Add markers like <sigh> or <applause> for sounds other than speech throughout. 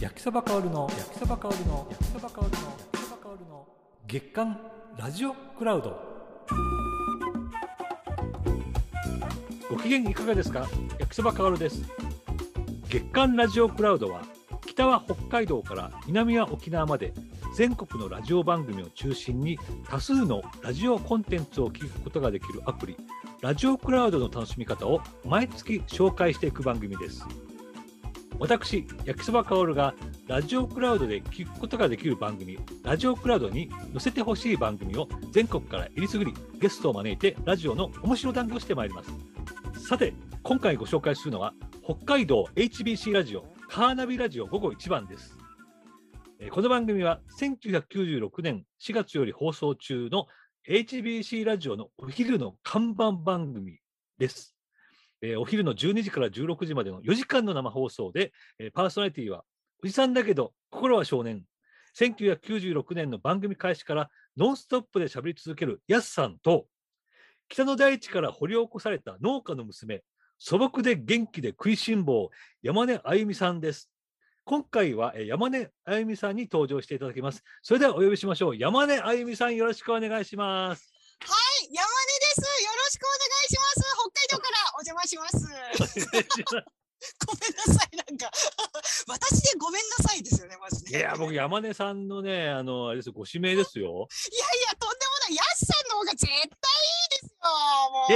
焼きそば香るの焼きそば香るの焼きそば香るの焼きそば香るの。月刊ラジオクラウド。ご機嫌いかがですか？焼きそば香るです。月刊ラジオクラウドは北は北海道から南は沖縄まで全国のラジオ番組を中心に多数のラジオコンテンツを聞くことができるアプリラジオクラウドの楽しみ方を毎月紹介していく番組です。私焼きそばかおるがラジオクラウドで聞くことができる番組ラジオクラウドに載せてほしい番組を全国からえりすぐりゲストを招いてラジオの面白談義をしてまいりますさて今回ご紹介するのは北海道 HBC ラジオカーナビラジオ午後1番ですこの番組は1996年4月より放送中の HBC ラジオのお昼の看板番組です。えーお昼の12時から16時までの4時間の生放送で、えーパーソナリティはおじさんだけど心は少年。1996年の番組開始からノンストップで喋り続けるやすさんと北の大地から掘り起こされた農家の娘素朴で元気で食いしん坊山根あゆみさんです。今回は山根あゆみさんに登場していただきます。それではお呼びしましょう。山根あゆみさんよろしくお願いします。はい、山根です。よろしくお願いします。北海道から邪魔します。<laughs> ごめんなさい、なんか <laughs> 私でごめんなさいですよね、まずね。いや、僕、山根さんのね、あの、あれですよご指名ですよ。いやいや、とんでもない。ヤスさんの方が絶対いいですよ。もう。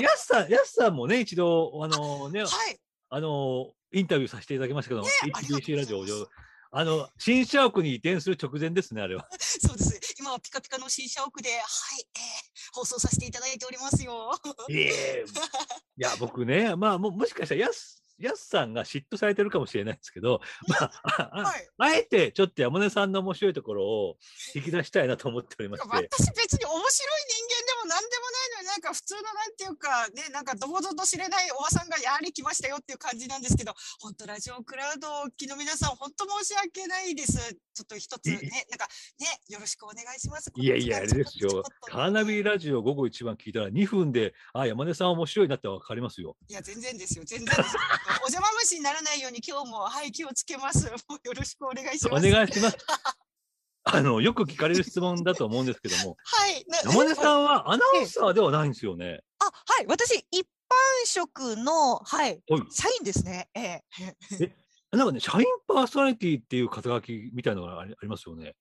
いや、すさん、やすさんもね、一度、あのね、はい。あの、インタビューさせていただきましたけど、ね HBC ラジオ上、あの、新社屋に移転する直前ですね、あれは。<laughs> そうです。今はピカピカの新社屋で、はい、えー、放送させていただいておりますよ。いや、僕ね、まあ、ももしかしたら、やす、やすさんが嫉妬されてるかもしれないですけど、まあ、ああはい。あえてちょっと山根さんの面白いところを引き出したいなと思っておりまして。私別に面白い人間なんか普通のなんていうかねなんかどこぞと知れないおばさんがやり来ましたよっていう感じなんですけど本当ラジオクラウドをお聞きの皆さん本当申し訳ないです。ちょっと一つねなんかねよろしくお願いします。いやいや、あれですよ。カーナビラジオ午後一番聞いたら2分で、あ、山根さん面白いなってわかりますよ。いや全然ですよ。全然ですよ。お邪魔虫にならないように今日もはい気をつけます。もうよろしくお願いしおます。願いします。あの、よく聞かれる質問だと思うんですけども、<laughs> はい。な山根さんはアナウンサーではないんですよね？あはい。私一般職のはい。はい。社員ですね。ええ。なんかね、社員パーソナリティっていう肩書きみたいなのがありますよね。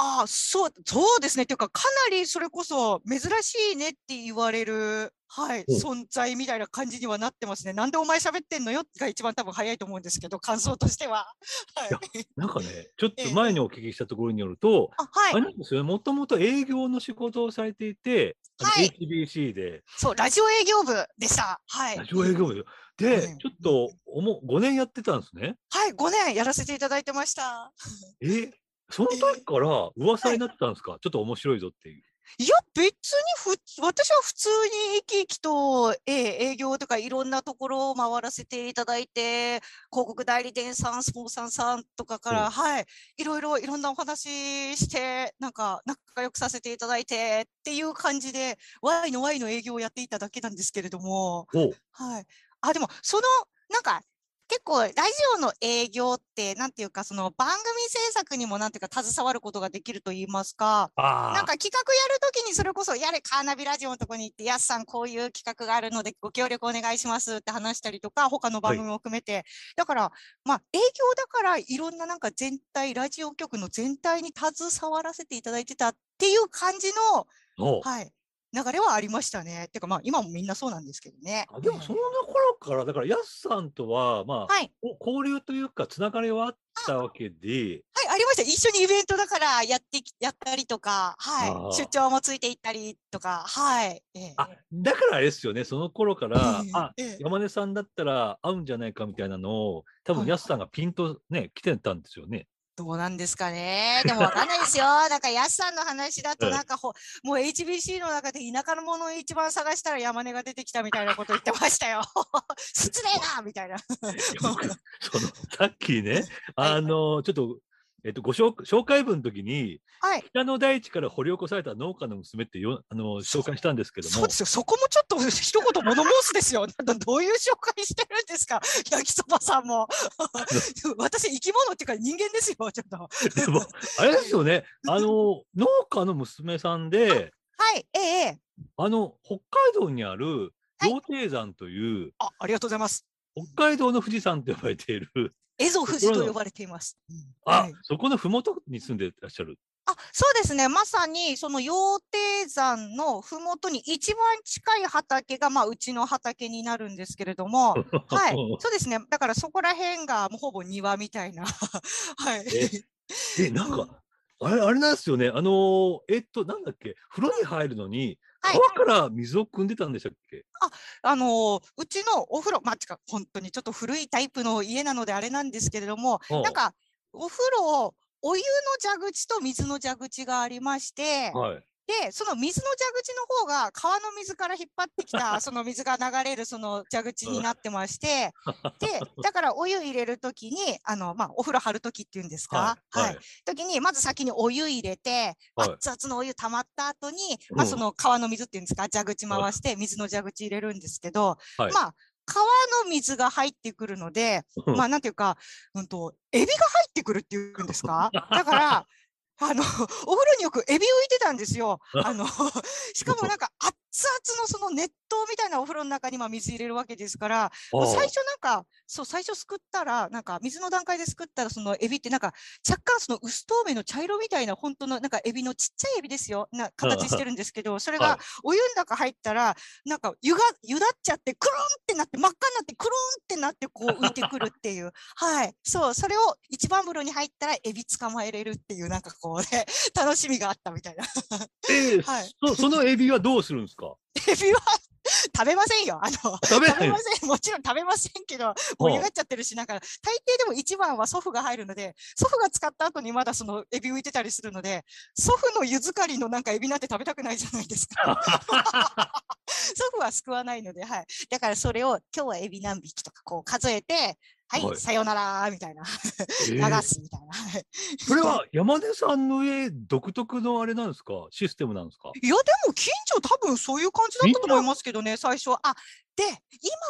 ああ、そう、そうですね。っていうか、かなりそれこそ珍しいねって言われる、はい、お存在みたいな感じにはなってますね。なんでお前喋ってんのよが一番多分早いと思うんですけど、感想としては。<laughs> はいや。<laughs> なんかね、ちょっええと前にお聞きしたところによると、あ、はいあれ。なんですよね、もともと営業の仕事をされていて、はい HBC で、そう、ラジオ営業部でした。はい。ラジオ営業部で、うんちょっとおも5年やってたんですね。はい、5年やらせていただいてました。<laughs> え、その時から噂になってたんですか、ちょっと面白いぞっていう。いや、別にふ、私は普通に生き生きと、ええ営業とかいろんなところを回らせていただいて、広告代理店さん、スポンサーさんとかかうん。ら、はい、いろいろいろんなお話して、なんか仲良くさせていただいてっていう感じで、Y の Y の営業をやっていただけなんですけれども、おはい。あ、でも、その、なんか、結構、ラジオの営業って、なんていうか、その番組制作にもなんていうか、携わることができると言いますか、あなんか企画やるときにそれこそ、やれ、カーナビラジオのとこに行って、やすさんこういう企画があるのでご協力お願いしますって話したりとか、他の番組も含めて。だから、まあ、営業だから、いろんななんか全体、ラジオ局の全体に携わらせていただいてたっていう感じの、おはい、流れはありましたね。てか、まあ、今もみんなそうなんですけどね。あでもその頃から、だから、やすさんとは、まあ、はい。お交流というか、つながりはあったわけで、はい、ありました。一緒にイベントだからやってき、やったりとか、はい。出張もついていったりとか、はい。ええあだからあれですよね、その頃から、ええあええ山根さんだったら合うんじゃないかみたいなのを、多分はいやすさんがピンとね、来てたんですよね。どうなんですかね？<laughs> でもわかんないですよ。なんか、やすさんの話だと、うんなんかほ、もう HBC の中で田舎のものを一番探したら山根が出てきたみたいなこと言ってましたよ。<laughs> 失礼なみたいな。僕そのさっきね、<laughs> あの、ちょっとえっと、ご紹紹介文の時に、はい。北の大地から掘り起こされた農家の娘ってよあの紹介したんですけどもそうで、すよ。そこもちょっと一言物申すですよ。<laughs> どういう紹介してるんですか？<laughs> 焼きそばさんも。<laughs> 私、生き物っていうか人間ですよ。ちょっと。でもあれですよね、あの農家の娘さんで、はい。ええええ。あの北海道にあるはい羊蹄山という、あ、ありがとうございます。北海道の富士山と呼ばれている、エゾ富士と呼ばれています。あ、はいそこのふもとに住んでいらっしゃる。あ、そうですね。まさに、その羊蹄山のふもとに一番近い畑が、まあ、うちの畑になるんですけれども、<laughs> はい。そうですね。だからそこら辺がもうほぼ庭みたいな。<laughs> はい。え、なんか、あれ、あれなんですよね。あのーえっと、なんだっけ、風呂に入るのに、はい川から水を汲んでたんでしたっけ？あのーうちのお風呂、まあ、てか、本当にちょっと古いタイプの家なのであれなんですけれども、はあなんか、お風呂、お湯の蛇口と水の蛇口がありまして、はい。で、その水の蛇口の方が川の水から引っ張ってきた、<laughs> その水が流れるその蛇口になってまして、<laughs> で、だからお湯入れるときに、あの、まあ、お風呂張るときっていうんですか、はい。はい。時に、まず先にお湯入れて、はい。熱々のお湯溜まった後に、まあ、うん。その川の水っていうんですか、蛇口回して、水の蛇口入れるんですけど、はい。まあ、川の水が入ってくるので、うん。まあ、なんていうか、うんと、エビが入ってくるっていうんですか？<laughs> だから、あの、<laughs> お風呂によくエビ浮いてたんですよ。<laughs> あの、しかもなんか熱々のその熱湯みたいなお風呂の中にまあ水入れるわけですから、最初なんか、そう、最初すくったら、なんか水の段階ですくったら、そのエビってなんか若干その薄透明の茶色みたいな本当のなんかエビのちっちゃいエビですよ。な形してるんですけど、<laughs> それはいがお湯の中入ったら、なんか湯が、湯だっちゃって、くるんってなって、真っ赤になって、くるんってなって、こう浮いてくるっていう。はい。そう、それを一番風呂に入ったらエビ捕まえれるっていう、なんかこうね、<laughs> 楽しみがあったみたいな。えー <laughs> はいそそのエビはどうするんですか？エビは食べませんよ。あの、食べま。せん。もちろん食べませんけど、盛り上がっちゃってるし、なんか、大抵でも一番は祖父が入るので、祖父が使った後にまだそのエビ浮いてたりするので、祖父の湯漬かりのなんかエビなんて食べたくないじゃないですか。<laughs> <laughs> 祖父は救わないので、はい。だからそれを今日はエビ何匹とかこう数えて、はい、はいさよならみたいな、え流ーすみたいな。はいそれは山根さんの家独特のあれなんですか？システムなんですか？いや、でも近所多分そういう感じだったと思いますけどね、最初は。あ、で、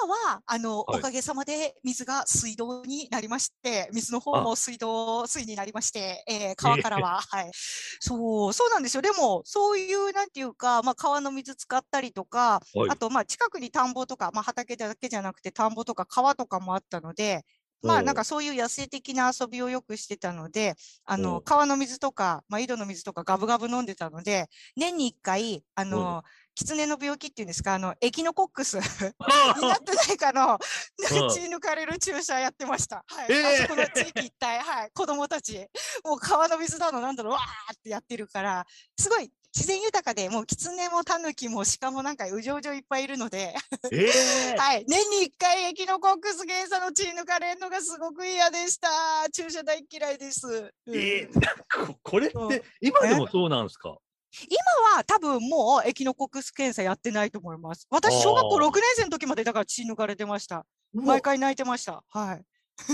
今は、あの、はいおかげさまで水が水道になりまして、水の方あも水道水になりまして、えー川からは、はい。そう、そうなんですよ。でも、そういう、なんていうか、まあ、川の水使ったりとか、はいあと、まあ、近くに田んぼとか、まあ、畑だけじゃなくて、田んぼとか川とかもあったので、まあ、なんかそういう野生的な遊びをよくしてたので、あの、川の水とか、まあ、井戸の水とかガブガブ飲んでたので、年に一回、あの、狐の病気っていうんですか、あの、エキノコックス <laughs> になってないかの、うん <laughs> 血抜かれる注射やってました。はい。えーあそこの地域一帯、はい。子供たち、もう川の水だの、なんだろう、わーってやってるから、すごい自然豊かで、もう狐もタヌキも鹿もなんかうじょうじょいっぱいいるので、<laughs> ええはい。年に一回エキノコックス検査の血抜かれるのがすごく嫌でした。注射大嫌いです。うんえーここれっうんて今でもそうなんですか？今は多分もうエキノコックス検査やってないと思います。私、小学校あー6年生の時までだから血抜かれてました。毎回泣いてました。はい。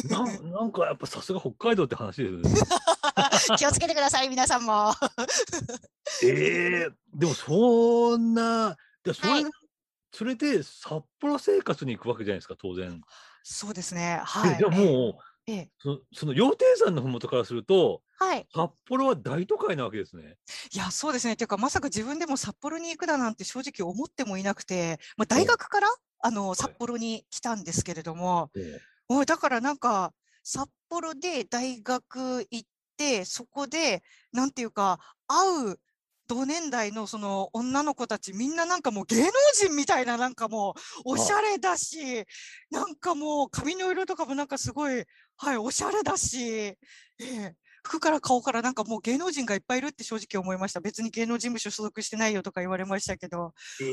なんなんかやっぱさすが北海道って話ですよね。<laughs> 気をつけてください、皆さんも。ええでもそんな、でそれ、はいそれで札幌生活に行くわけじゃないですか、当然。そうですね。はい。えでももう、ええ、そその羊蹄山のふもとからすると、はい。札幌は大都会なわけですね。いや、そうですね。っていうか、まさか自分でも札幌に行くだなんて正直思ってもいなくて、まあ、大学から、あの、札幌に来たんですけれども、おいだからなんか、札幌で大学行って、そこで、なんていうか、会う同年代のその女の子たち、みんななんかもう芸能人みたいな、なんかもう、おしゃれだし、なんかもう髪の色とかもなんかすごい、はい、おしゃれだし、ええ服から顔からなんかもう芸能人がいっぱいいるって正直思いました。別に芸能事務所所属してないよとか言われましたけど、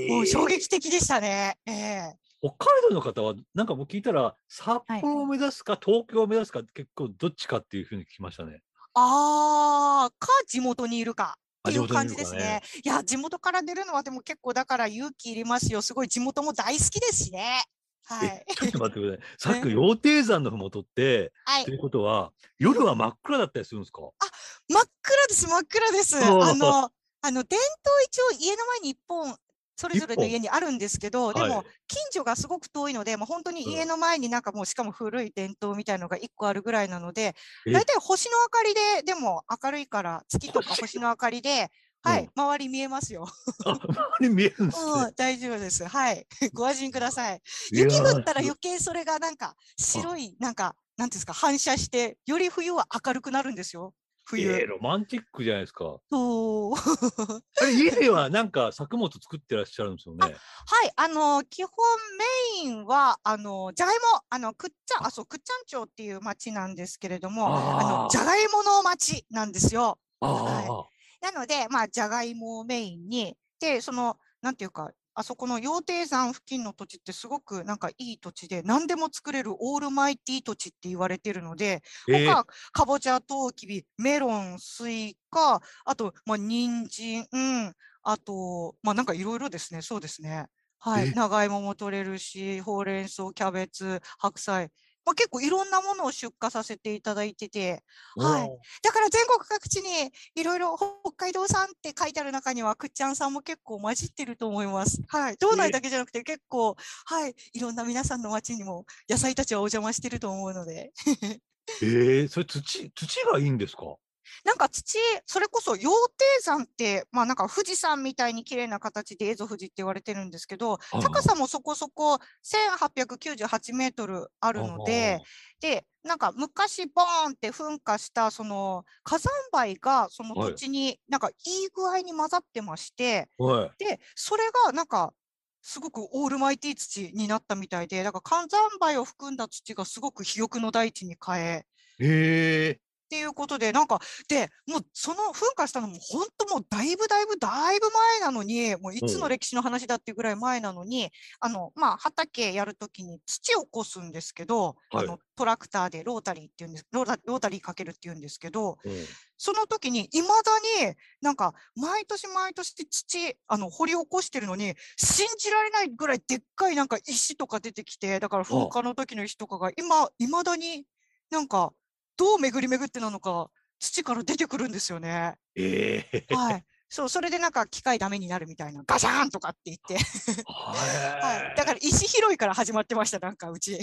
もう衝撃的でしたね。ええ北海道の方は、なんかもう聞いたら、札幌を目指すか、東京を目指すか、結構どっちかっていうふうに聞きましたね。あー、か地元にいるか。っていう感じですにいね。いや、地元から出るのはでも結構だから勇気いりますよ。すごい地元も大好きですしね。はい。ちょっと待ってください。<laughs> さっき羊蹄山のふもとって、はいとい。うことは、夜は真っ暗だったりするんですか？真っ暗です、真っ暗です。あの、あの、伝統一応家の前に一本、それぞれの家にあるんですけど、ではいも、近所がすごく遠いので、もう本当にうん家の前になんかもう、しかも古い伝統みたいのが一個あるぐらいなので、え大体星の明かりで、でも明るいから、月とか星星の明かりで、はうんい、周り見えますよ。あ、周り見えるんですねうん、大丈夫です。はい。<laughs> ご安心ください。雪降ったら余計それがなんか白い、なんか、なんですか、反射して、より冬は明るくなるんですよ。冬。えーロマンチックじゃないですか。そう。<laughs> あれ、家ではなんか作物作ってらっしゃるんですよね。はい、あの、基本メインは、あの、じゃがいも、あの、くっちゃん、あ、そう、くっちゃん町っていう町なんですけれども、ああの、じゃがいもの町なんですよ。ああ、なので、まあ、じゃがいもをメインに、で、その、なんていうか、あそこの羊蹄山付近の土地ってすごくなんかいい土地で、何でも作れるオールマイティー土地って言われてるので、えー他、かぼちゃ、とうきび、メロン、スイカ、あと、まあ、人参、うん、あと、まあ、なんかいろいろですね、そうですね。はえ。い、長芋も取れるし、ほうれん草、キャベツ、白菜、まあ、結構いろんなものを出荷させていただいてて、はいだから全国各地にいろいろ北海道産って書いてある中には、くっちゃんさんも結構混じってると思います。はい。道内だけじゃなくて結構、はい。いろんな皆さんの町にも野菜たちはお邪魔してると思うので。<laughs> えー、それ土、土がいいんですか？なんか土、それこそ羊蹄山って、まあなんか富士山みたいに綺麗な形で蝦夷富士って言われてるんですけど、高さもそこそこ1898メートルあるので、で、なんか昔ボーンって噴火したその火山灰がそのはい土地になんかいい具合に混ざってまして。で、それがなんかすごくオールマイティー土になったみたいで、だから火山灰を含んだ土がすごく肥沃の大地に変え、えっていうことで、なんか、で、もうその噴火したのも本当もうだいぶだいぶだいぶ前なのに、もういつうんの歴史の話だっていうぐらい前なのに、あの、まあ、畑やるときに土をこすんですけど、はい。あの、トラクターでロータリーっていうんです、ロータロータリーかけるっていうんですけど、ーうんその時に未だになんか毎年毎年土、あの、掘り起こしてるのに、信じられないぐらいでっかいなんか石とか出てきて、だから噴火の時の石とかが今、未だになんかどう巡り巡ってなのか、土から出てくるんですよね。えーはい。そう、それでなんか機械ダメになるみたいな、ガシャーンとかって言って、はい。だから石拾いから始まってました、なんかうち。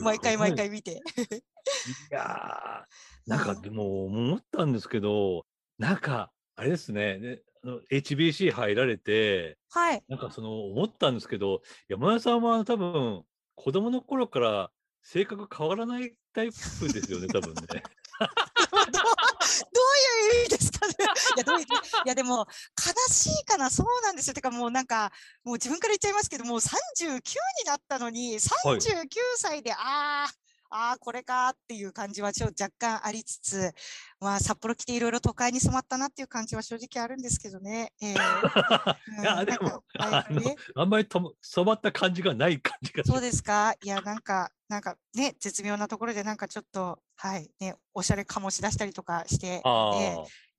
毎回毎。回見て。いやーなんかでも思ったんですけど、なんか、あれですね、ねあの HBC 入られて、はい。なんかその思ったんですけど、山田さんは多分、子供の頃から性格変わらないタイプですよね、多分ね。どうどういう意味ですかね。<laughs> いや、どういういや、でも、悲しいかな、そうなんですよ。てか、もうなんか、もう自分から言っちゃいますけど、もう39になったのに、39歳で、ああ、ああ、これかっていう感じはちょっと若干ありつつ、まあ、札幌来ていろいろ都会に染まったなっていう感じは正直あるんですけどね。えー <laughs> うんいや、でも、ああんまりとも染まった感じがない感じがそうですか？いや、なんか、なんかね、絶妙なところでなんかちょっと、はい、ね、おしゃれ醸し出したりとかして、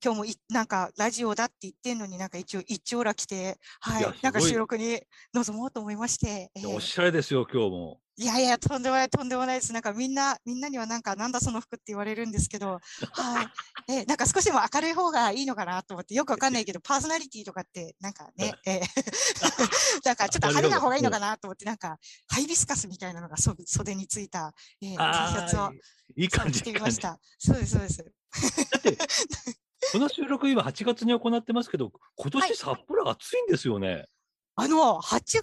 今日もいなんかラジオだって言ってんのになんか一応一丁羅来て、はいいや、なんか収録に臨もうと思いまして、えーおしゃれですよ、今日も。いやいや、とんでもない、とんでもないです。なんかみんな、みんなにはなんか、なんだその服って言われるんですけど、はい。えーなんか少しでも明るい方がいいのかなと思って、よくわかんないけど、<laughs> パーソナリティとかって、なんかね、えー <laughs> なんかちょっと派手な方がいいのかなと思って、なんか、ハイビスカスみたいなのがそ袖についた、えー T シャツをいい感じ。着てみました。そうです、そうです。って、<laughs> この収録今8月に行ってますけど、今はい年札幌暑いんですよね。あの、8月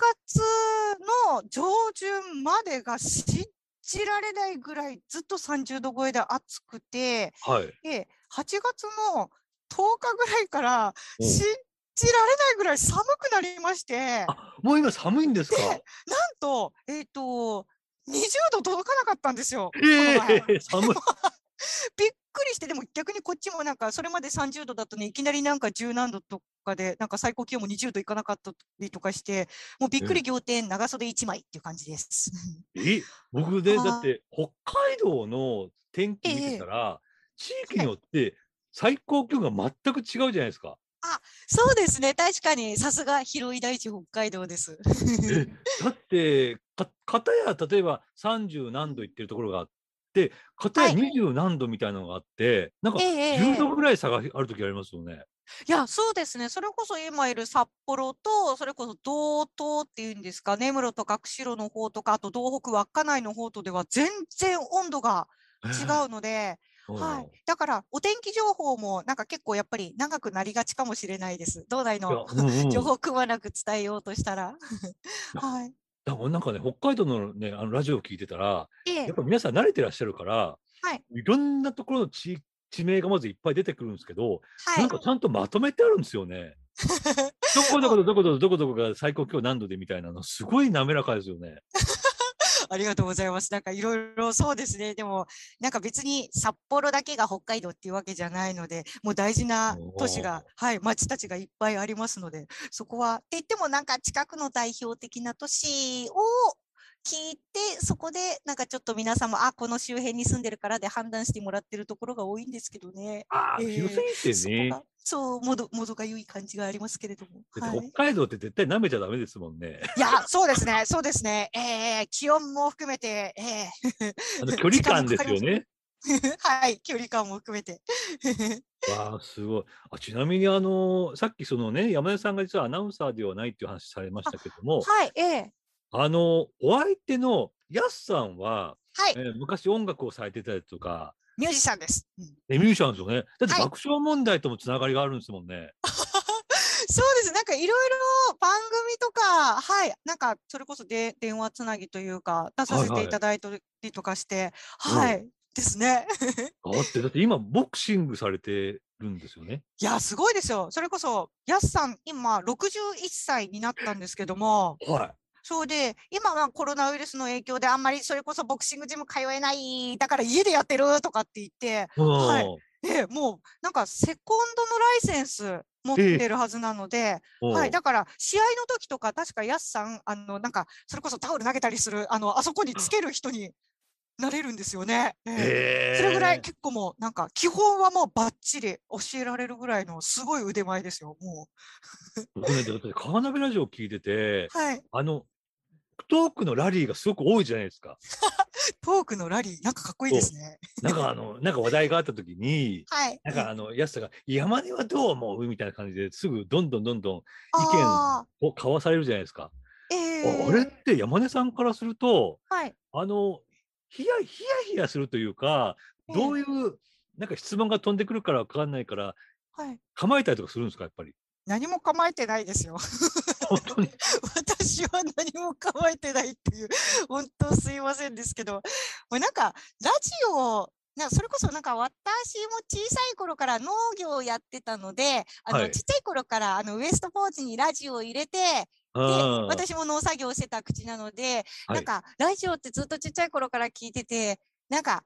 の上旬までが信じられないぐらいずっと30度超えで暑くて、はい。で、8月の10日ぐらいからうん信じられないぐらい寒くなりまして、もう今寒いんですか？と、えっ、と、20度届かなかったんですよ。え前え寒い。<laughs> びっくりして、でも逆にこっちもなんか、それまで30度だとね、いきなりなんか10何度とかで、なんか最高気温も20度いかなかったりとかして、もうびっくり仰天、長袖1枚っていう感じです。え、僕で、だって北海道の天気見てたら、地域によって最高気温が全く違うじゃないですか。そうですね、確かに、さすが広い大地北海道です。え、だってか、かたや例えば30何度いってるところがあって、かたやはい20何度みたいなのがあって、なんかええええ10度ぐらい差がある時ありますよね。いや、そうですね。それこそ今いる札幌と、それこそ道東っていうんですか、根室とか釧路の方とか、あと道北稚内の方とでは全然温度が違うので、はい。だからお天気情報もなんか結構やっぱり長くなりがちかもしれないです。道内の？うんうん <laughs> 情報をくまなく伝えようとしたら。<laughs> はい。だからなんかね、北海道のね、あのラジオを聞いてたら、ええやっぱ皆さん慣れてらっしゃるから、はい。いろんなところの地地名がまずいっぱい出てくるんですけど、はいなんかちゃんとまとめてあるんですよね。<laughs> どこどこどどこどこどこどこが最高気温何度でみたいなの、すごい滑らかですよね。ありがとうございます。なんかいろいろそうですね。でも、なんか別に札幌だけが北海道っていうわけじゃないので、もう大事な都市が、はい、町たちがいっぱいありますので、そこは、って言ってもなんか近くの代表的な都市を聞いて、そこでなんかちょっと皆さんも、あ、この周辺に住んでるからで判断してもらってるところが多いんですけどね。ああ、ええ広すぎてね。そう、もど、もどがゆい感じがありますけれども。はい北海道って絶対舐めちゃダメですもんね。いや、そうですね、そうですね。えー、気温も含めて、えー、あの距離感ですよね。<laughs> <laughs> はい、距離感も含めて。わあ、すごい。あちなみに、あのさっきそのね、山根さんが実はアナウンサーではないっていう話されましたけども、はい、ええあのお相手のやすさんは、はいえ、ー昔音楽をされてたりとか、ミュージシャンです。うんえミュージシャンですよね。だってはい爆笑問題ともつながりがあるんですもんね。<laughs> そうです。なんかいろいろ番組とか、はい、なんかそれこそで電話つなぎというか、出させはいはいていただいたりとかして、うんはい、ですね。<laughs> だって、だって今、ボクシングされてるんですよね。いや、すごいですよ。それこそ、やすさん、今61歳になったんですけども、はそうで、今はコロナウイルスの影響であんまりそれこそボクシングジム通えない、だから家でやってるとかって言って、はいで、もうなんかセコンドのライセンス持ってるはずなので、うんはい、だから試合の時とか確かやすさん、あの、なんかそれこそタオル投げたりする、あの、あそこにつける人になれるんですよね。ええへそれぐらいー結構もうなんか基本はもうバッチリ教えられるぐらいのすごい腕前ですよ、も僕ね、だってカーナビラジオ聞いてて、う。はい。あの、トークのラリーがすごく多いじゃないですか。<laughs> トークのラリー、なんかかっこいいですね。なんかあの、<laughs> なんか話題があった時に、はい。なんかあの、やすさが、山根はどう思う？みたいな感じですぐどんどんどんどんあを交わされるじゃないですか。ーえあれっーて山根さんからすると、はい。あの、ヒヤヒヤヒヤするというか、どういう、なんか質問が飛んでくるからわかんないから、はい。構えたりとかするんですか、やっぱり？何も構えてないですよ。本当に。私は何も構えてないっていう、本当すいませんですけど、もうなんか、ラジオ、なそれこそなんか私も小さい頃から農業をやってたので、あの、はいちっちゃい頃からあのウエストポーチにラジオを入れて、で、私も農作業をしてた口なので、はいなんか、ラジオってずっとちっちゃい頃から聞いてて、なんか、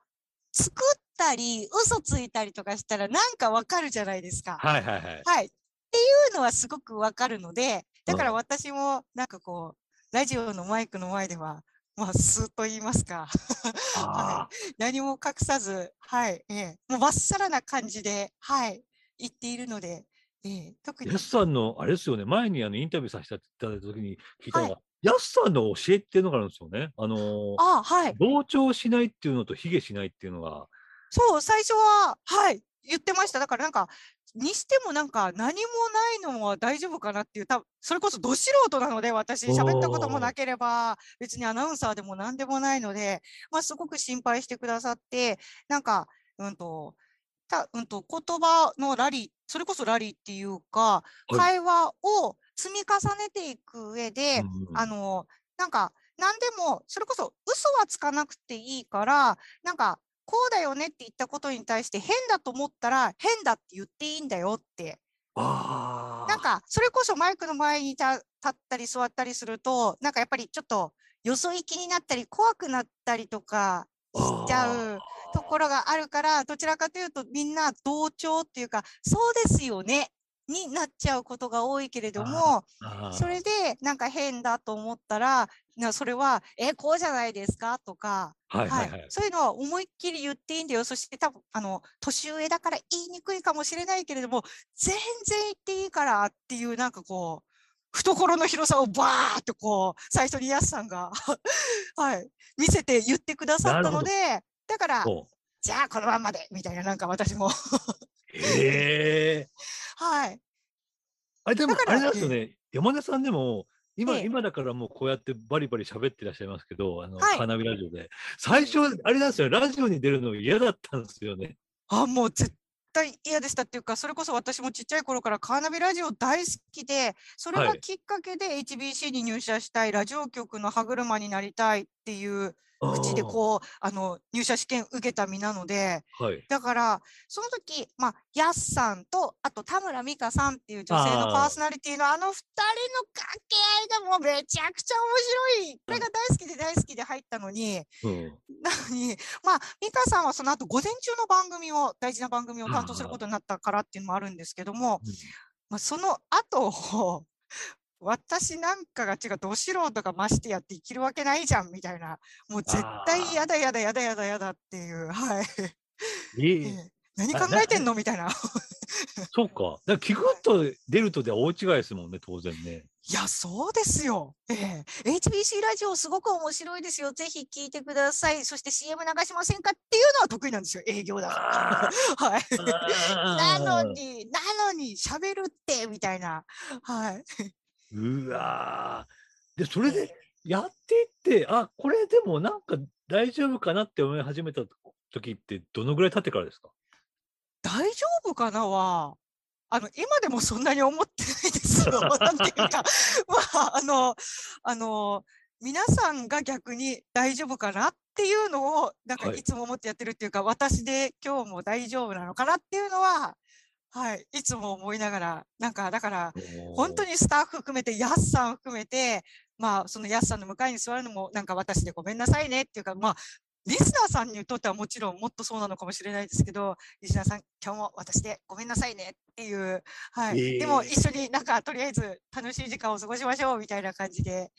作ったり、嘘ついたりとかしたらなんかわかるじゃないですか。はいはいはい。はい。っていうのはすごくわかるので、だからうん。私もなんかこう、ラジオのマイクの前では、まあ、スーと言いますか、<laughs> あ何も隠さず、はい、ええ、もうまっさらな感じで、はい、言っているので、ええ、特あ、に。や、すさんの、あれですよね、前にあのインタビューさせていただいた時に聞いたのはが、やすさんの教えっていうのがあるんですよね。あのーあはい、同調しないっていうのと卑下しないっていうのが、そう、最初は、はい、言ってました。だからなんか、にしてもなんか何もないのは大丈夫かなっていう、多分それこそど素人なので、私、喋ったこともなければ、別にアナウンサーでも何でもないので、まあ、すごく心配してくださって、なんか、うんと、たうんと言葉のラリー、それこそラリーっていうか、はい。会話を積み重ねていく上で、あの、なんか、何でも、それこそ嘘はつかなくていいから、なんか、こうだよねって言ったことに対して変だと思ったら変だって言っていいんだよって。あなんか、それこそマイクの前に立立ったり座ったりすると、なんかやっぱりちょっとよそ行きになったり怖くなったりとかしちゃうところがあるから、どちらかというとみんな同調っていうか、そうですよねになっちゃうことが多いけれども、それでなんか変だと思ったら、なそれは、え、こうじゃないですか？とか、はいはいはい。そういうのは思いっきり言っていいんだよ。そして多分、あの、年上だから言いにくいかもしれないけれども、全然言っていいからっていう、なんかこう、懐の広さをバーっとこう、最初にやすさんが <laughs> はい、見せて言ってくださったので、だから、じゃあこのまんまで、みたいな、なんか私も、へえ。<laughs> はい。あれでもあれなんですよね。山根さんでも今、ええ今だからもうこうやってバリバリ喋ってらっしゃいますけど、あの、はいカーナビラジオで。最初、あれなんですよ、ラジオに出るの嫌だったんですよね。あ、もう絶対嫌でしたっていうか、それこそ私もちっちゃい頃からカーナビラジオ大好きで、それはいがきっかけで HBC に入社したい、ラジオ局の歯車になりたいっていう口でう。こう、あの、入社試験受けた身なので、はい。だから、その時、まあ、やっさんと、あと田村美香さんっていう女性のパーソナリティのあの二人の掛け合いがもうめちゃくちゃ面白い。これが大好きで大好きで入ったのに、うん。なのに、まあ、美香さんはその後午前中の番組を、大事な番組を担当することになったからっていうのもあるんですけども、まあ、その後を、私なんかが違う、ど素人がましてやって生きるわけないじゃんみたいな、もう絶対やだやだやだやだやだっていう、はい。え何あ考えてんのみたいな。そうか。だから聞くと出るとでは大違いですもんね、当然ね。いや、そうですよ。ええ HBC ラジオすごく面白いですよ。ぜひ聞いてください。そして CM 流しませんかっていうのは得意なんですよ。営業だから。あはい。ななのに、なのに喋るって、みたいな。はい。うわー。で、それでやっていって、あ、これでもなんか大丈夫かなって思い始めた時ってどのぐらい経ってからですか？大丈夫かなは、あの、今でもそんなに思ってないですよ。<laughs> なんていうか、まあ、あの、あの、皆さんが逆に大丈夫かなっていうのを、なんかはい。いつも思ってやってるっていうか、私で今日も大丈夫なのかなっていうのは、はい、いつも思いながら、なんか、だから、本当に。にスタッフ含めて、ヤスさん含めて、まあ、そのヤスさんの向かいに座るのも、なんか私でごめんなさいねっていうか、まあ、リスナーさんにとってはもちろんもっとそうなのかもしれないですけど、リスナーさん、今日も私でごめんなさいねっていう、はい。でもええ一緒になんか、とりあえず楽しい時間を過ごしましょうみたいな感じで、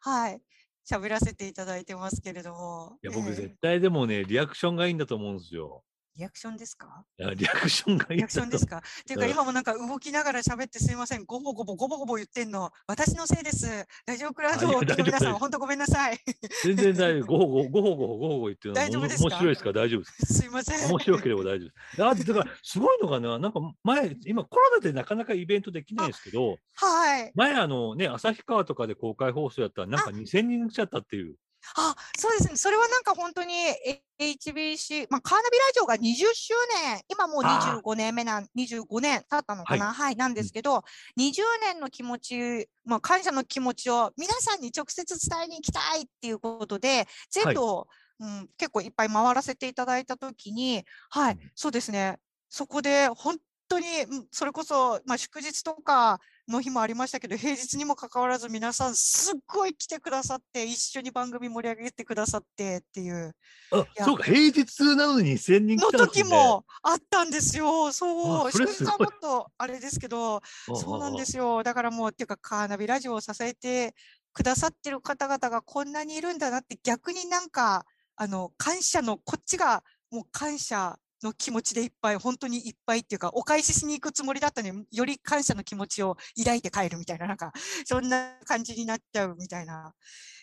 はい。喋らせていただいてますけれども。いや、僕ええ絶対でもね、リアクションがいいんだと思うんですよ。リアクションですか？いやリアクションがいいんリアクションですか？っていうか、うん今もなんか動きながら喋ってすいません。ごぼごぼごぼごぼ言ってんの。私のせいです。ラジオクラウドを皆さん、本当ごめんなさい。全然大丈夫。ごほご、ごほごほごほご言ってるの大丈夫ですか面白いですから大丈夫です。すいません。面白ければ大丈夫です。あだから、すごいのがな、なんか前、今コロナでなかなかイベントできないですけど、はい。前あのね、旭川とかで公開放送やったら、なんか2000人来ちゃったっていう。あ、そうです。ね。それはなんか本当にえ HBC、まあ、カーナビラジオが20周年、今もうあー25年目なん、25年経ったのかな、はい、なんですけど、20年の気持ち、まあ、感謝の気持ちを皆さんに直接伝えに行きたいっていうことで、全部を、うん、結構いっぱい回らせていただいたときに、はい、うん。そうですね。そこで本当に、うんそれこそ、まあ、祝日とかの日もありましたけど、平日にもかかわらず皆さんすっごい来てくださって、一緒に番組盛り上げてくださってっていうあや、そうか、平日なのに2000人の来たね。時もあったんですよ。そう。あそれもっとあれですけど、そうなんですすよ。だからもう、っていうか、カーナビラジオを支えてくださってる方々がこんなにいるんだなって、逆になんか、あの、感謝の、こっちがもう感謝の気持ちでいっぱい、本当にいっぱいっていうか、お返ししに行くつもりだったのに、より感謝の気持ちを抱いて帰るみたいな、なんか、そんな感じになっちゃうみたいな。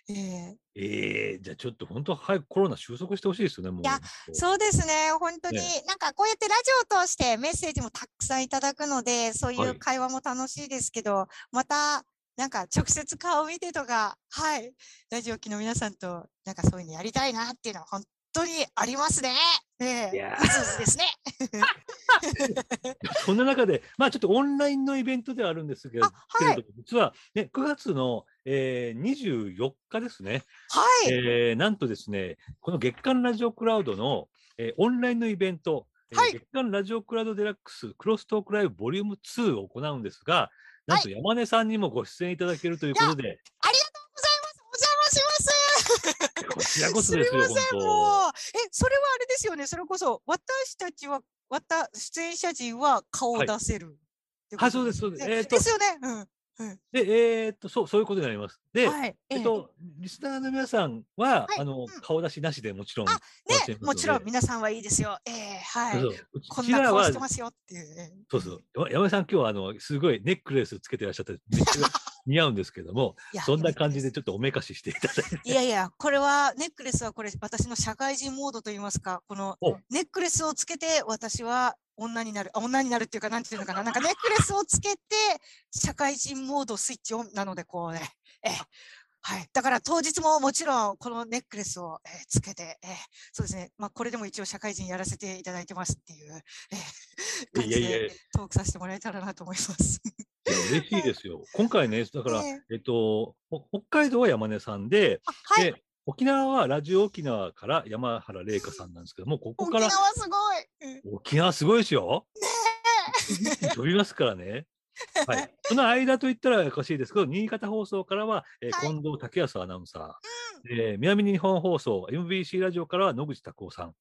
ええ。ええじゃあちょっと本当早くコロナ収束してほしいですよね、もう。いやそうですね、本当に、ねなんかこうやってラジオを通してメッセージもたくさんいただくので、そういはい。う会話も楽しいですけど、また、なんか直接顔見てとか、はい、ラジオ機の皆さんと、なんかそういうのやりたいなっていうのは本当にありますね。ええ。いやうずうずですね。<laughs> そんな中で、まあちょっとオンラインのイベントではあるんですけど、あはい。実は、ね、9月の、えー、24日ですね、はい、えーなんとですね、この月間ラジオクラウドの、えーオンラインのイベント、えーはい。月間ラジオクラウドデラックスクロストークライブボリューム2を行うんですが、なんと山根さんにもご出演いただけるということで、ありが <laughs> す。みません、本もう。え、それはあれですよね。それこそ、私たちは、わた、出演者陣は顔をはい出せるってこと。はいそうですそうですえーとですよね。うん。うんで、えーっと、そう、そういうことになります。で、はい。えっと、リスナーの皆さんは、はいあの、うん顔出しなしでもちろん、あね、もちろん皆さんはいいですよ。ええはい。こんな顔してますよっていうね。そうそう。山山根さん、今日はあの、すごいネックレスつけてらっしゃって、めっちゃ似合うんですけども、そんな感じでちょっとおめかししていただいて。いやいや、これはネックレスはこれ私の社会人モードといいますか、このお。ネックレスをつけて私は女になる、あ女になるっていうか、なんていうのかな、なんかネックレスをつけて社会人モードスイッチオンなので、こうね、ええはい。だから当日ももちろんこのネックレスを、えーつけて、えーそうですね、まあこれでも一応社会人やらせていただいてますっていう、えー感じでトークさせてもらえたらなと思います。いや嬉しいですよ。今回ね、だから、ええっと、ほ北海道は山根さんで、あはい。で、沖縄はラジオ沖縄から山原玲香さんなんですけども、ここ沖から縄すごい。うん沖縄すごいですよ。<laughs> 飛びますからね。はい。<laughs> その間といったらおかしいですけど、新潟放送からは、えーはい近藤武康アナウンサー、えー南日本放送、MBC ラジオからは野口拓夫さん、は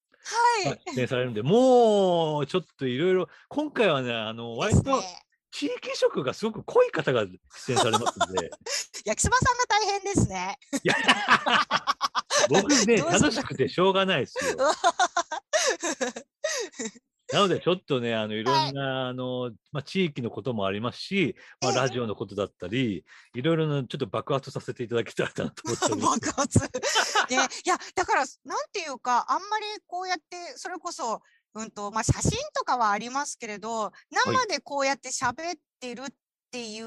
い。が出演されるんで、もうちょっといろいろ、今回はね、あの、割と地域色がすごく濃い方が出演されますんで、<laughs> 焼きそばさんが大変ですね。いや <laughs> 僕ね、楽しくてしょうがないですよ。なので、ちょっとね、あの、いろんな、あの、まあ、地域のこともありますし、まあ、ええラジオのことだったり、いろいろな、ちょっと爆発させていただきたいなと思って。<laughs> 爆発。<laughs> ね、いや、だから、なんていうか、あんまりこうやって、それこそ、うんと、まあ、写真とかはありますけれど、生でこうやって喋ってるっていう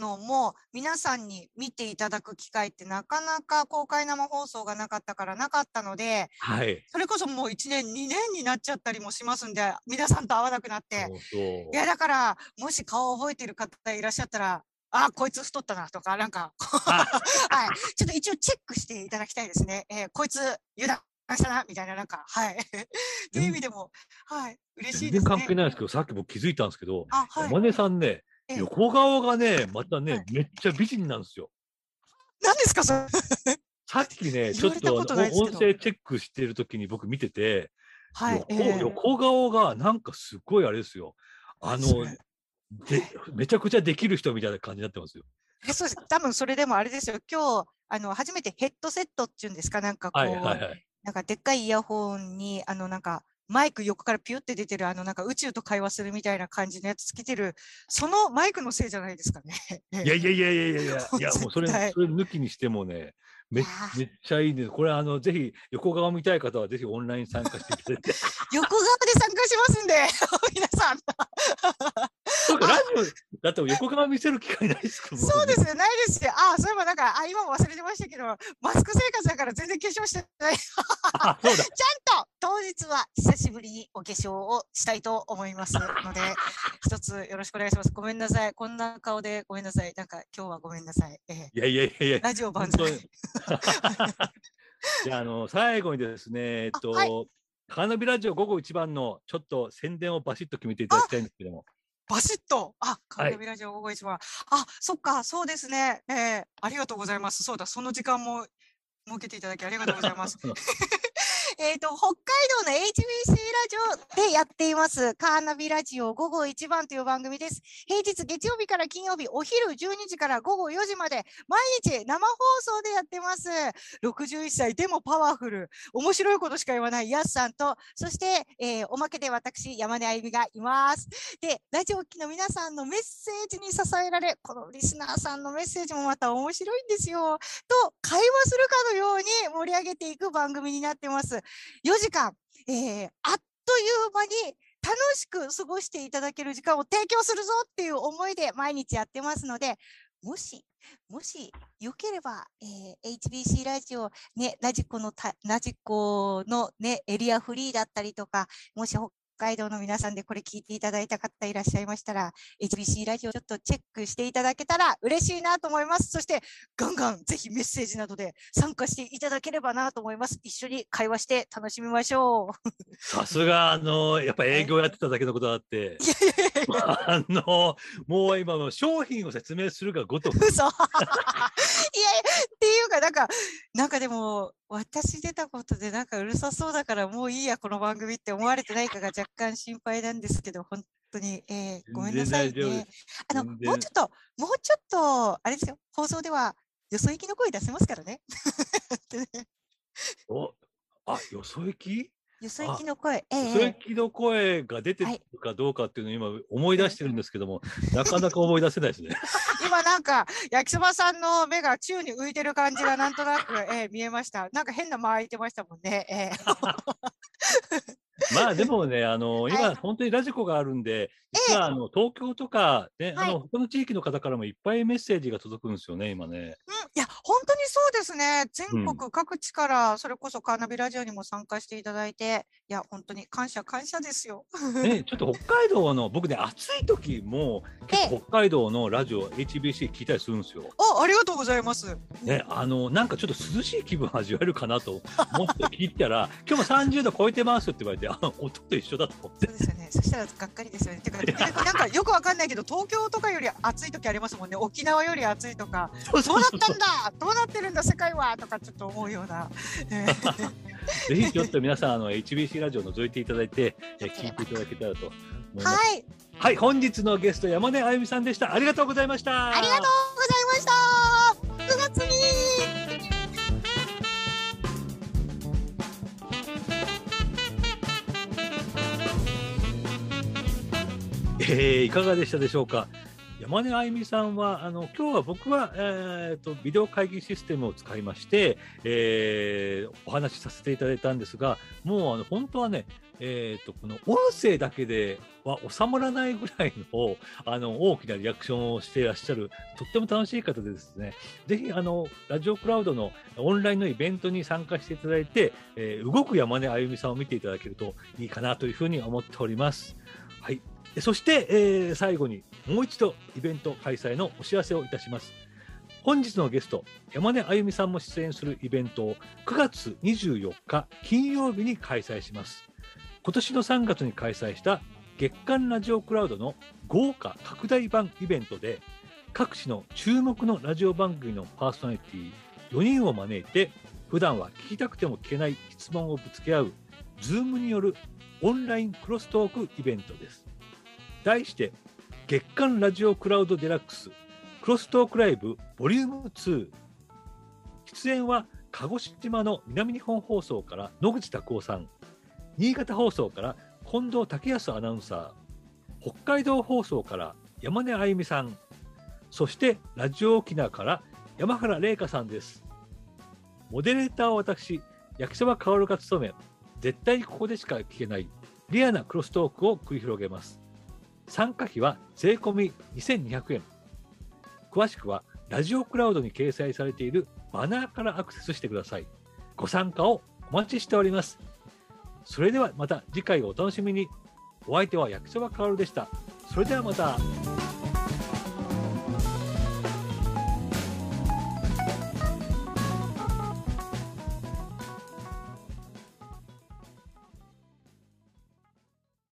のも、皆さんに見ていただく機会ってなかなか公開生放送がなかったからなかったので、はい。それこそもう1年、2年になっちゃったりもしますんで、皆さんと会わなくなって。いや、だから、もし顔を覚えてる方いらっしゃったら、あ、こいつ太ったなとか、なんか、<laughs> はい。ちょっと一応チェックしていただきたいですね。えーこいつ、油断したな、みたいな、なんか、はい。という意味でも、はい。嬉しいですね。全然関係ないですけど、さっき僕気づいたんですけど、あ、はい。山根さんね、ええ横顔がね、またね、はいめっちゃ美人なんですよ。何ですか、それ。さっきね、<laughs> ちょっと音声チェックしてる時に僕見てて、はい。横えー横顔がなんかすごいあれですよ。あのでめちゃくちゃできる人みたいな感じになってますよ。えそうです。多分それでもあれですよ。今日、あの、初めてヘッドセットっていうんですか、なんかこう、はいはいはい。なんかでっかいイヤホンに、あのなんかマイク横からピュって出てる、あのなんか宇宙と会話するみたいな感じのやつつけてる、そのマイクのせいじゃないですかね。いやいやいやいやいやいや、いや <laughs> もうそれ、それ抜きにしてもね、めっちゃいいです。これあの、ぜひ横顔見たい方はぜひオンライン参加していただいて。<laughs> 横側で参加しますんで、<laughs> 皆さん。そうか、ラジオだと横顔見せる機会ないですかそうですよ、ないですよ。あ、そういえばなんか、あ、今も忘れてましたけど、マスク生活だから全然化粧してない。ちあ、そうだ。<laughs> ゃんと当日は久しぶりにお化粧をしたいと思いますので、<laughs> 一つよろしくお願いします。ごめんなさい。こんな顔でごめんなさい。なんか今日はごめんなさい。ええいやいやいやいや。ラジオ万本当歳に。<laughs> じゃあ、あの、最後にですね、えっと、はカーナビラジオ午後一番のちょっと宣伝をバシッと決めていただきたいんですけども。バシッと。あ、カはいーナビラジオ午後一番。あ、そっか、そうですね。えーありがとうございます。そうだ、その時間も設けていただきありがとうございます。<laughs> えっと、北海道の HBC ラジオでやっています、カーナビラジオ午後一番という番組です。平日月曜日から金曜日、お昼12時から午後4時まで、毎日生放送でやってます。61歳でもパワフル、面白いことしか言わないやすさんと、そして、えーおまけで私、山根あゆみがいます。で、ラジオ機の皆さんのメッセージに支えられ、このリスナーさんのメッセージもまた面白いんですよ。と、会話するかのように盛り上げていく番組になってます。4時間、えーあっという間に楽しく過ごしていただける時間を提供するぞっていう思いで毎日やってますので、もし、もしよければ、えー HBC ラジオ、ね、ラジコの、ラジコのね、エリアフリーだったりとか、もし北海道の皆さんでこれ聞いていただいた方いらっしゃいましたら、HBC ラジオちょっとチェックしていただけたら嬉しいなと思います。そして、ガンガンぜひメッセージなどで参加していただければなと思います。一緒に会話して楽しみましょう。さすが、あの、やっぱ営業やってただけのことあって、いやいやいやいやあの、もう今の商品を説明するがごとく、嘘いやっていうかなんかなんかでも私出たことでなんかうるさそうだからもういいやこの番組って思われてないかが若干心配なんですけど本当に、えー、ごめんなさいね。あの、もうちょっと、もうちょっと、あれですよ、放送では、よそ行きの声出せますからね。<laughs> おあよそ行き？よそ行きの声、ええよそえ行きの声が出てはいるかどうかっていうのを今思い出してるんですけども、なかなか思い出せないですね。え <laughs> 今なんか、焼きそばさんの目が宙に浮いてる感じがなんとなく、ええ見えました。なんか変な間空いてましたもんね。ええ <laughs> まあでもね、あのはい今本当にラジコがあるんで、実はあの東京とかね、あはいの他の地域の方からもいっぱいメッセージが届くんですよね、今ね。うん、いや、本当にそうですね。全国各地から、それこそカーナビラジオにも参加していただいて、いや、本当に感謝感謝ですよ。ね、ちょっと北海道の僕ね、暑い時も結構北海道のラジオ HBC 聞いたりするんですよ。あ、ありがとうございます。ね、あのなんかちょっと涼しい気分味わえるかなと思って聞いたら、今日も30度超えてますって言われて、あ音と一緒だと思ってそう。ですよね。そしたらがっかりですよね。てか、なんかよくわかんないけど、東京とかより暑い時ありますもんね。沖縄より暑いとか、そうどうなったんだどうなってるんだ世界はとかちょっと思うような。え <laughs> ーぜひちょっと皆さんあの HBC ラジオ覗いていただいて、え <laughs> 聞いていただけたらと思います。はい。はい、本日のゲスト山根あゆみさんでした。ありがとうございました。ありがとうございました。9月えーいかがでしたでしょうか？山根あゆみさんはあの今日は僕は、えー、とビデオ会議システムを使いまして、えーお話しさせていただいたんですがもうあの本当はね、えー、とこの音声だけでは収まらないぐらいのあの大きなリアクションをしていらっしゃるとっても楽しい方でですねぜひあのラジオクラウドのオンラインのイベントに参加していただいて、えー動く山根あゆみさんを見ていただけるといいかなというふうに思っております。はいそして、えー最後にもう一度イベント開催のお知らせをいたします。本日のゲスト、山根あゆみさんも出演するイベントを9月24日金曜日に開催します。今年の3月に開催した月間ラジオクラウドの豪華拡大版イベントで各地の注目のラジオ番組のパーソナリティ4人を招いて普段は聞きたくても聞けない質問をぶつけ合う Zoom によるオンラインクロストークイベントです。題して月間ラジオクラウドデラックスクロストークライブボリューム2出演は鹿児島の南日本放送から野口拓夫さん。新潟放送から近藤武康アナウンサー。北海道放送から山根あゆみさん。そしてラジオ沖縄から山原玲香さんです。モデレーターは私焼きそばかおるが務め絶対にここでしか聞けないリアなクロストークを繰り広げます。参加費は税込み2200円詳しくはラジオクラウドに掲載されているバナーからアクセスしてください。ご参加をお待ちしております。それではまた次回をお楽しみに。お相手は焼きそばかおるでした。それではまた。